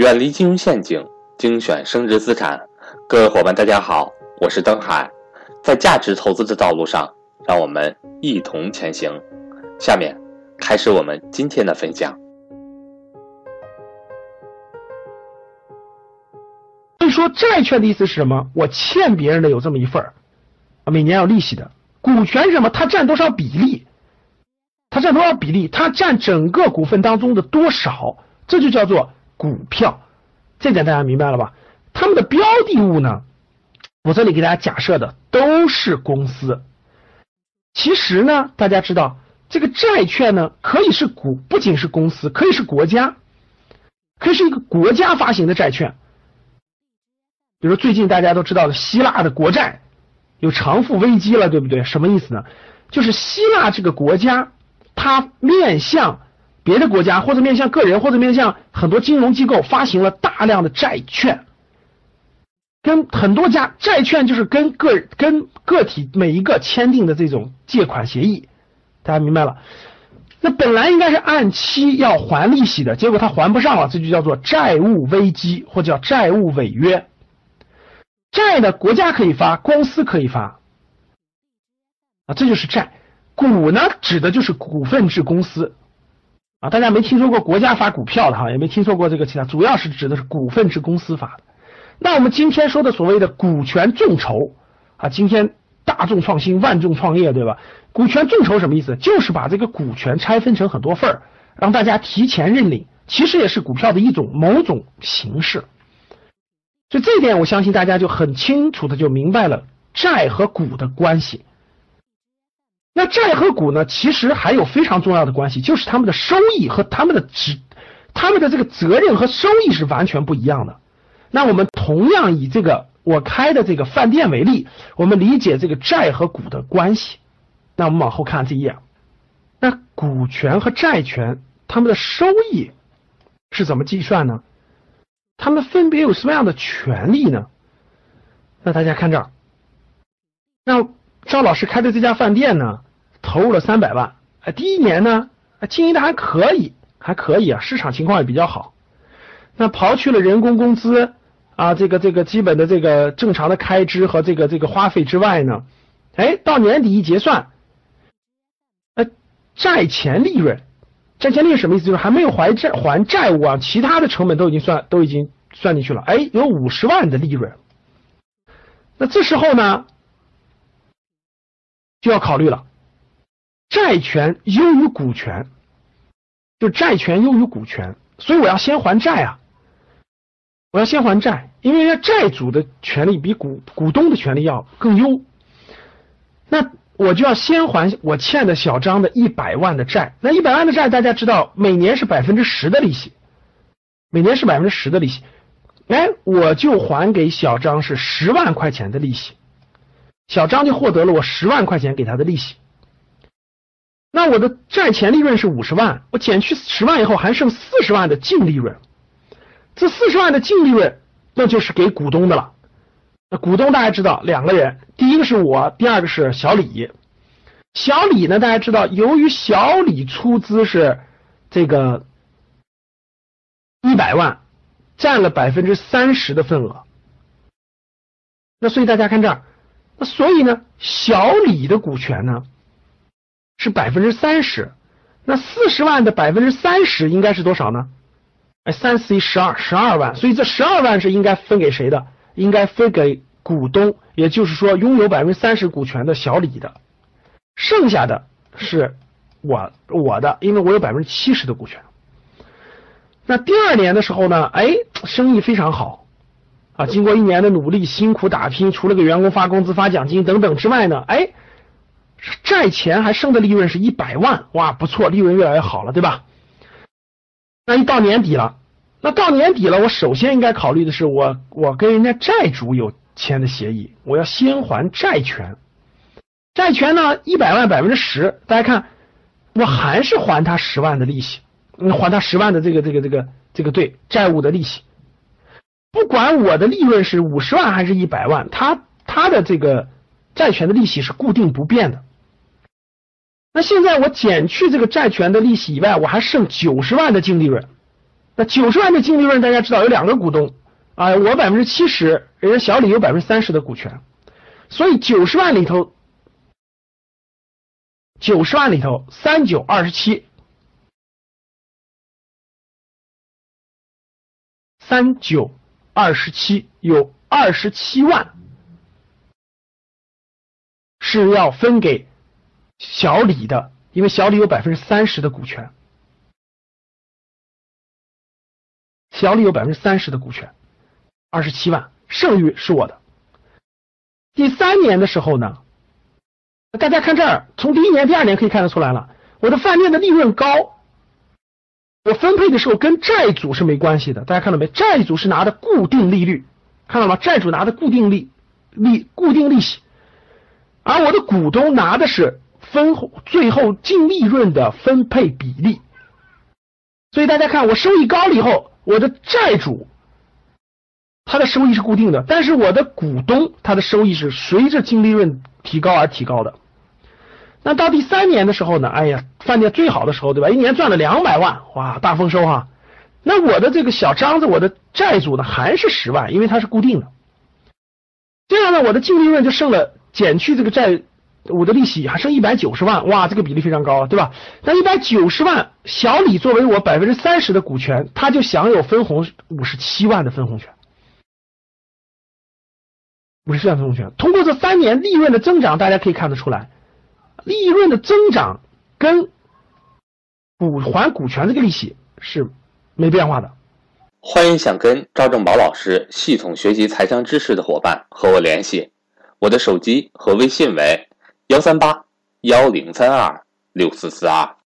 远离金融陷阱，精选升值资产。各位伙伴，大家好，我是登海。在价值投资的道路上，让我们一同前行。下面开始我们今天的分享。所以说，债券的意思是什么？我欠别人的有这么一份儿，每年有利息的。股权什么？它占多少比例？它占多少比例？它占整个股份当中的多少？这就叫做。股票，这点大家明白了吧？他们的标的物呢？我这里给大家假设的都是公司。其实呢，大家知道这个债券呢，可以是股，不仅是公司，可以是国家，可以是一个国家发行的债券。比如最近大家都知道的希腊的国债有偿付危机了，对不对？什么意思呢？就是希腊这个国家，它面向。别的国家或者面向个人或者面向很多金融机构发行了大量的债券，跟很多家债券就是跟个跟个体每一个签订的这种借款协议，大家明白了？那本来应该是按期要还利息的，结果他还不上了，这就叫做债务危机或叫债务违约。债的国家可以发，公司可以发啊，这就是债。股呢，指的就是股份制公司。啊，大家没听说过国家发股票的哈，也没听说过这个其他，主要是指的是股份制公司发的。那我们今天说的所谓的股权众筹啊，今天大众创新，万众创业，对吧？股权众筹什么意思？就是把这个股权拆分成很多份儿，让大家提前认领，其实也是股票的一种某种形式。所以这一点，我相信大家就很清楚的就明白了债和股的关系。那债和股呢？其实还有非常重要的关系，就是他们的收益和他们的职，他们的这个责任和收益是完全不一样的。那我们同样以这个我开的这个饭店为例，我们理解这个债和股的关系。那我们往后看这一页，那股权和债权他们的收益是怎么计算呢？他们分别有什么样的权利呢？那大家看这儿，那。赵老师开的这家饭店呢，投入了三百万，哎，第一年呢，经营的还可以，还可以啊，市场情况也比较好。那刨去了人工工资啊，这个这个基本的这个正常的开支和这个这个花费之外呢，哎，到年底一结算，呃，债前利润，债前利润什么意思？就是还没有还债还债务啊，其他的成本都已经算都已经算进去了，哎，有五十万的利润。那这时候呢？就要考虑了，债权优于股权，就债权优于股权，所以我要先还债啊，我要先还债，因为债主的权利比股股东的权利要更优，那我就要先还我欠的小张的一百万的债，那一百万的债大家知道每年是百分之十的利息，每年是百分之十的利息，哎，我就还给小张是十万块钱的利息。小张就获得了我十万块钱给他的利息，那我的债前利润是五十万，我减去十万以后还剩四十万的净利润，这四十万的净利润那就是给股东的了。那股东大家知道两个人，第一个是我，第二个是小李。小李呢，大家知道，由于小李出资是这个一百万，占了百分之三十的份额，那所以大家看这儿。那所以呢，小李的股权呢是百分之三十，那四十万的百分之三十应该是多少呢？哎，三四一十二，十二万。所以这十二万是应该分给谁的？应该分给股东，也就是说拥有百分之三十股权的小李的，剩下的是我我的，因为我有百分之七十的股权。那第二年的时候呢，哎，生意非常好。啊，经过一年的努力、辛苦打拼，除了给员工发工资、发奖金等等之外呢，哎，债前还剩的利润是一百万，哇，不错，利润越来越好了，对吧？那一到年底了，那到年底了，我首先应该考虑的是，我我跟人家债主有签的协议，我要先还债权，债权呢一百万百分之十，大家看，我还是还他十万的利息，还他十万的这个这个这个这个对债务的利息。不管我的利润是五十万还是一百万，他他的这个债权的利息是固定不变的。那现在我减去这个债权的利息以外，我还剩九十万的净利润。那九十万的净利润，大家知道有两个股东啊，我百分之七十，人家小李有百分之三十的股权，所以九十万里头，九十万里头三九二十七，三九二十七有二十七万是要分给小李的，因为小李有百分之三十的股权。小李有百分之三十的股权，二十七万，剩余是我的。第三年的时候呢，大家看这儿，从第一年、第二年可以看得出来了，我的饭店的利润高，我分配的时候跟债主是没关系的。大家看到没？债主是拿的固定利率，看到吗？债主拿的固定利利固定利息，而我的股东拿的是分最后净利润的分配比例。所以大家看，我收益高了以后。我的债主，他的收益是固定的，但是我的股东，他的收益是随着净利润提高而提高的。那到第三年的时候呢？哎呀，饭店最好的时候，对吧？一年赚了两百万，哇，大丰收哈！那我的这个小张子，我的债主呢，还是十万，因为它是固定的。这样呢，我的净利润就剩了，减去这个债。我的利息还剩一百九十万，哇，这个比例非常高，对吧？那一百九十万，小李作为我百分之三十的股权，他就享有分红五十七万的分红权，五十七万分红权。通过这三年利润的增长，大家可以看得出来，利润的增长跟股还股权这个利息是没变化的。欢迎想跟赵正宝老师系统学习财商知识的伙伴和我联系，我的手机和微信为。幺三八幺零三二六四四二。